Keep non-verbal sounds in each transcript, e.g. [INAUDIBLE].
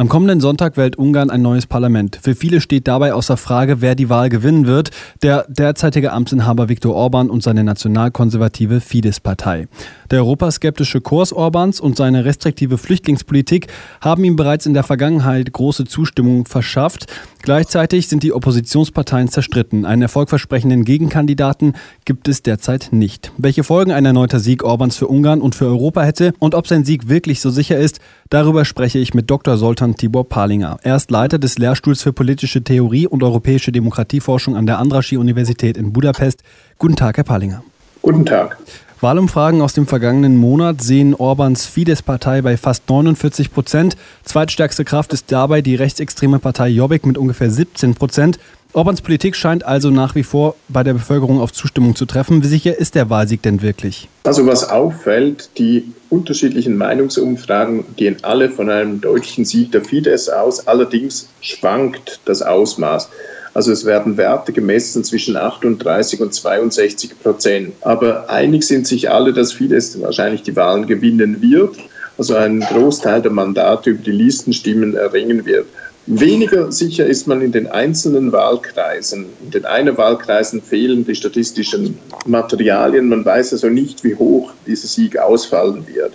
Am kommenden Sonntag wählt Ungarn ein neues Parlament. Für viele steht dabei außer Frage, wer die Wahl gewinnen wird. Der derzeitige Amtsinhaber Viktor Orban und seine nationalkonservative Fidesz-Partei. Der europaskeptische Kurs Orbans und seine restriktive Flüchtlingspolitik haben ihm bereits in der Vergangenheit große Zustimmung verschafft. Gleichzeitig sind die Oppositionsparteien zerstritten. Einen erfolgversprechenden Gegenkandidaten gibt es derzeit nicht. Welche Folgen ein erneuter Sieg Orbans für Ungarn und für Europa hätte und ob sein Sieg wirklich so sicher ist, darüber spreche ich mit Dr. Soltan Tibor Palinger. Er ist Leiter des Lehrstuhls für politische Theorie und europäische Demokratieforschung an der Andraschi-Universität in Budapest. Guten Tag, Herr Palinger. Guten Tag. Wahlumfragen aus dem vergangenen Monat sehen Orbans Fidesz-Partei bei fast 49 Prozent. Zweitstärkste Kraft ist dabei die rechtsextreme Partei Jobbik mit ungefähr 17 Prozent. Orbans Politik scheint also nach wie vor bei der Bevölkerung auf Zustimmung zu treffen. Wie sicher ist der Wahlsieg denn wirklich? Also was auffällt, die unterschiedlichen Meinungsumfragen gehen alle von einem deutlichen Sieg der Fidesz aus. Allerdings schwankt das Ausmaß. Also es werden Werte gemessen zwischen 38 und 62 Prozent. Aber einig sind sich alle, dass Fidesz wahrscheinlich die Wahlen gewinnen wird, also einen Großteil der Mandate über die Listenstimmen erringen wird. Weniger sicher ist man in den einzelnen Wahlkreisen. In den einen Wahlkreisen fehlen die statistischen Materialien. Man weiß also nicht, wie hoch dieser Sieg ausfallen wird.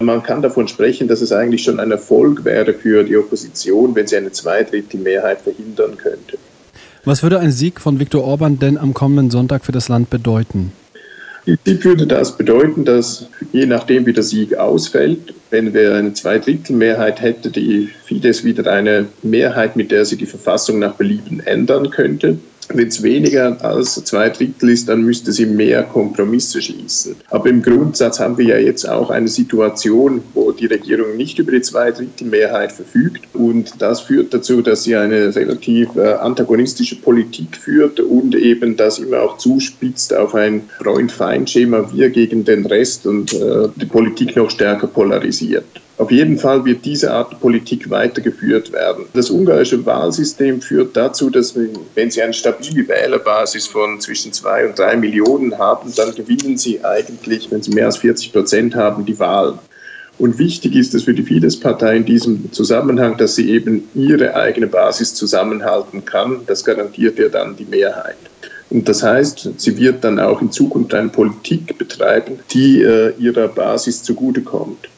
Man kann davon sprechen, dass es eigentlich schon ein Erfolg wäre für die Opposition, wenn sie eine Zweidrittelmehrheit verhindern könnte. Was würde ein Sieg von Viktor Orban denn am kommenden Sonntag für das Land bedeuten? Sieg würde das bedeuten, dass je nachdem, wie der Sieg ausfällt, wenn wir eine Zweidrittelmehrheit hätte, die Fidesz wieder eine Mehrheit, mit der sie die Verfassung nach Belieben ändern könnte. Wenn es weniger als zwei Drittel ist, dann müsste sie mehr Kompromisse schließen. Aber im Grundsatz haben wir ja jetzt auch eine Situation, wo die Regierung nicht über die Zweidrittelmehrheit verfügt. Und das führt dazu, dass sie eine relativ äh, antagonistische Politik führt und eben das immer auch zuspitzt auf ein Freund-Feind-Schema, wir gegen den Rest und äh, die Politik noch stärker polarisiert. Auf jeden Fall wird diese Art Politik weitergeführt werden. Das ungarische Wahlsystem führt dazu, dass wenn Sie eine stabile Wählerbasis von zwischen zwei und drei Millionen haben, dann gewinnen Sie eigentlich, wenn Sie mehr als 40 Prozent haben, die Wahl. Und wichtig ist es für die Fidesz-Partei in diesem Zusammenhang, dass sie eben ihre eigene Basis zusammenhalten kann. Das garantiert ihr dann die Mehrheit. Und das heißt, sie wird dann auch in Zukunft eine Politik betreiben, die äh, ihrer Basis zugutekommt.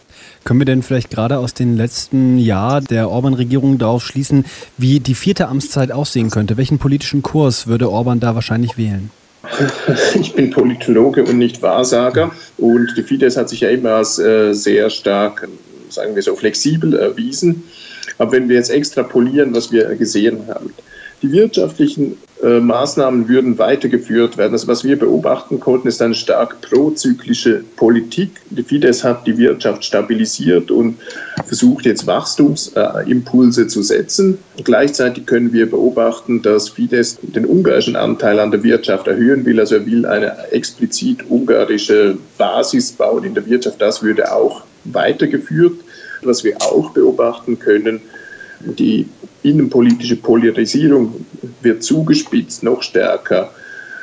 Können wir denn vielleicht gerade aus dem letzten Jahr der Orban-Regierung darauf schließen, wie die vierte Amtszeit aussehen könnte? Welchen politischen Kurs würde Orban da wahrscheinlich wählen? [LAUGHS] Ich bin Politologe und nicht Wahrsager und die Fidesz hat sich ja immer als äh, sehr stark, sagen wir so, flexibel erwiesen. Aber wenn wir jetzt extrapolieren, was wir gesehen haben, die wirtschaftlichen äh, Maßnahmen würden weitergeführt werden. Also was wir beobachten konnten, ist eine stark prozyklische Politik. Die Fidesz hat die Wirtschaft stabilisiert und versucht jetzt Wachstumsimpulse äh, zu setzen. Gleichzeitig können wir beobachten, dass Fidesz den ungarischen Anteil an der Wirtschaft erhöhen will. Also er will eine explizit ungarische Basis bauen in der Wirtschaft. Das würde auch weitergeführt. Was wir auch beobachten können, die innenpolitische Polarisierung wird zugespitzt, noch stärker.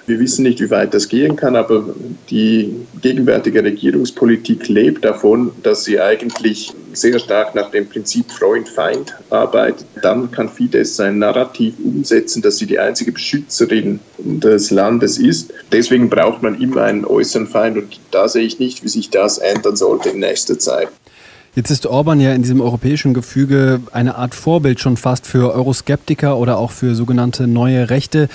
Wir wissen nicht, wie weit das gehen kann, aber die gegenwärtige Regierungspolitik lebt davon, dass sie eigentlich sehr stark nach dem Prinzip Freund-Feind arbeitet. Dann kann Fidesz sein Narrativ umsetzen, dass sie die einzige Beschützerin des Landes ist. Deswegen braucht man immer einen äußeren Feind und da sehe ich nicht, wie sich das ändern sollte in nächster Zeit. Jetzt ist Orban ja in diesem europäischen Gefüge eine Art Vorbild schon fast für Euroskeptiker oder auch für sogenannte neue Rechte.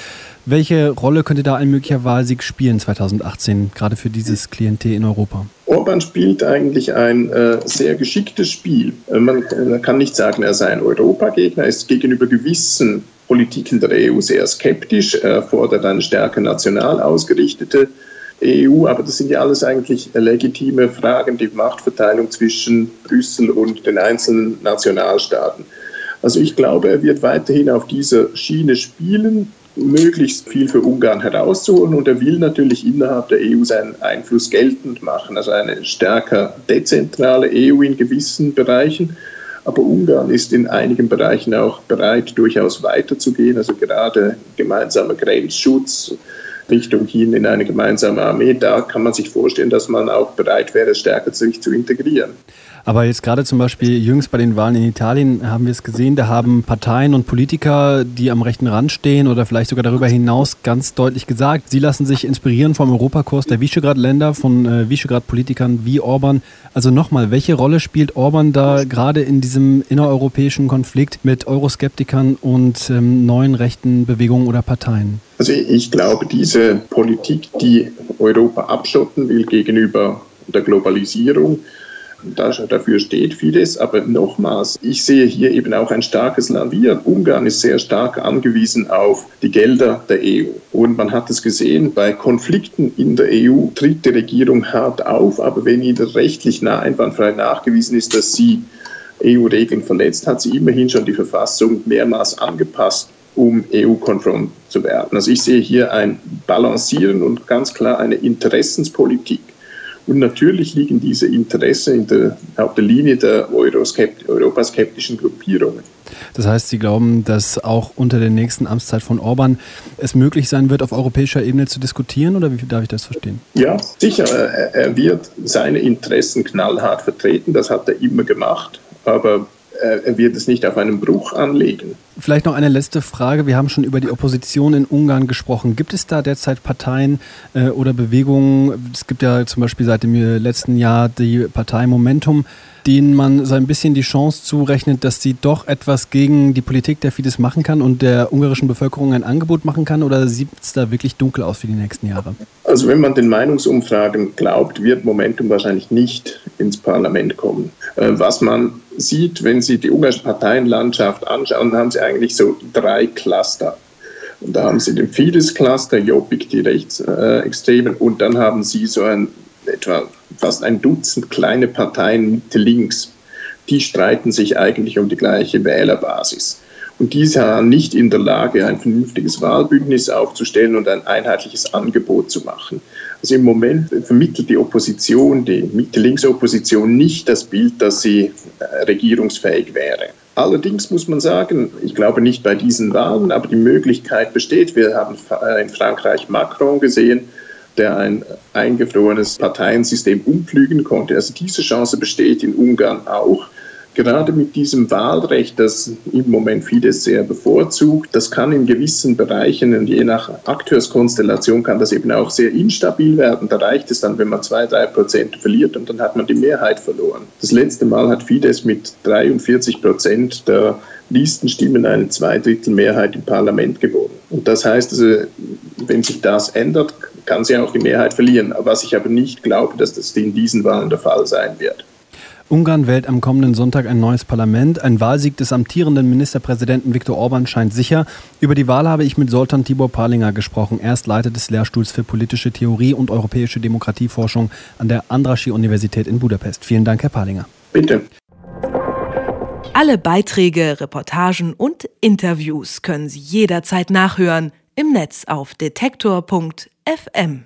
Welche Rolle könnte da ein möglicher Wahlsieg spielen 2018, gerade für dieses Klientel in Europa? Orban spielt eigentlich ein äh, sehr geschicktes Spiel. Äh, man, kann nicht sagen, er sei ein Europagegner, er ist gegenüber gewissen Politiken der EU sehr skeptisch, er fordert eine stärker national ausgerichtete EU, aber das sind ja alles eigentlich legitime Fragen, die Machtverteilung zwischen Brüssel und den einzelnen Nationalstaaten. Also ich glaube, er wird weiterhin auf dieser Schiene spielen, möglichst viel für Ungarn herauszuholen und er will natürlich innerhalb der EU seinen Einfluss geltend machen, also eine stärker dezentrale EU in gewissen Bereichen. Aber Ungarn ist in einigen Bereichen auch bereit, durchaus weiterzugehen, also gerade gemeinsamer Grenzschutz, Richtung hin in eine gemeinsame Armee. Da kann man sich vorstellen, dass man auch bereit wäre, stärker sich zu integrieren. Aber jetzt gerade zum Beispiel jüngst bei den Wahlen in Italien haben wir es gesehen, da haben Parteien und Politiker, die am rechten Rand stehen oder vielleicht sogar darüber hinaus ganz deutlich gesagt, sie lassen sich inspirieren vom Europakurs der Visegrad-Länder, von äh, Visegrad-Politikern wie Orban. Also nochmal, welche Rolle spielt Orban da gerade in diesem innereuropäischen Konflikt mit Euroskeptikern und ähm, neuen rechten Bewegungen oder Parteien? Also ich glaube, diese Politik, die Europa abschotten will gegenüber der Globalisierung, dafür steht vieles. Aber nochmals, ich sehe hier eben auch ein starkes. Wir, Ungarn ist sehr stark angewiesen auf die Gelder der EU. Und man hat es gesehen, bei Konflikten in der EU tritt die Regierung hart auf. Aber wenn ihnen rechtlich nah, einwandfrei nachgewiesen ist, dass sie EU-Regeln verletzt, hat sie immerhin schon die Verfassung mehrmals angepasst um EU-konform zu werden. Also ich sehe hier ein Balancieren und ganz klar eine Interessenspolitik. Und natürlich liegen diese Interessen der, auf der Linie der europaskeptischen Gruppierungen. Das heißt, Sie glauben, dass auch unter der nächsten Amtszeit von Orban es möglich sein wird, auf europäischer Ebene zu diskutieren oder wie darf ich das verstehen? Ja, sicher. Er wird seine Interessen knallhart vertreten. Das hat er immer gemacht. Aber er wird es nicht auf einen Bruch anlegen. Vielleicht noch eine letzte Frage. Wir haben schon über die Opposition in Ungarn gesprochen. Gibt es da derzeit Parteien äh, oder Bewegungen? Es gibt ja zum Beispiel seit dem letzten Jahr die Partei Momentum, denen man so ein bisschen die Chance zurechnet, dass sie doch etwas gegen die Politik der Fidesz machen kann und der ungarischen Bevölkerung ein Angebot machen kann? Oder sieht es da wirklich dunkel aus für die nächsten Jahre? Also wenn man den Meinungsumfragen glaubt, wird Momentum wahrscheinlich nicht ins Parlament kommen. Äh, was man sieht, wenn Sie die ungarische Parteienlandschaft anschauen, haben Sie eigentlich so drei Cluster. Und da haben Sie den Fidesz-Cluster, Jobbik, die Rechtsextremen, und dann haben Sie so ein etwa fast ein Dutzend kleine Parteien Mitte links. Die streiten sich eigentlich um die gleiche Wählerbasis. Und diese waren nicht in der Lage, ein vernünftiges Wahlbündnis aufzustellen und ein einheitliches Angebot zu machen. Also im Moment vermittelt die Opposition, die Mitte-Links-Opposition nicht das Bild, dass sie äh, regierungsfähig wäre. Allerdings muss man sagen, ich glaube nicht bei diesen Wahlen, aber die Möglichkeit besteht. Wir haben in Frankreich Macron gesehen, der ein eingefrorenes Parteiensystem umflügen konnte. Also diese Chance besteht in Ungarn auch. Gerade mit diesem Wahlrecht, das im Moment vieles sehr bevorzugt, das kann in gewissen Bereichen und je nach Akteurskonstellation kann das eben auch sehr instabil werden. Da reicht es dann, wenn man zwei, drei Prozent verliert und dann hat man die Mehrheit verloren. Das letzte Mal hat Fidesz mit 43 Prozent der Listenstimmen eine Zweidrittelmehrheit im Parlament gewonnen. Und das heißt, also, wenn sich das ändert, kann sie auch die Mehrheit verlieren. Was ich aber nicht glaube, dass das in diesen Wahlen der Fall sein wird. Ungarn wählt am kommenden Sonntag ein neues Parlament. Ein Wahlsieg des amtierenden Ministerpräsidenten Viktor Orban scheint sicher. Über die Wahl habe ich mit Soltan Tibor Parlinger gesprochen. Er ist Leiter des Lehrstuhls für politische Theorie und europäische Demokratieforschung an der Andraschi-Universität in Budapest. Vielen Dank, Herr Parlinger. Bitte. Alle Beiträge, Reportagen und Interviews können Sie jederzeit nachhören im Netz auf detektor.fm.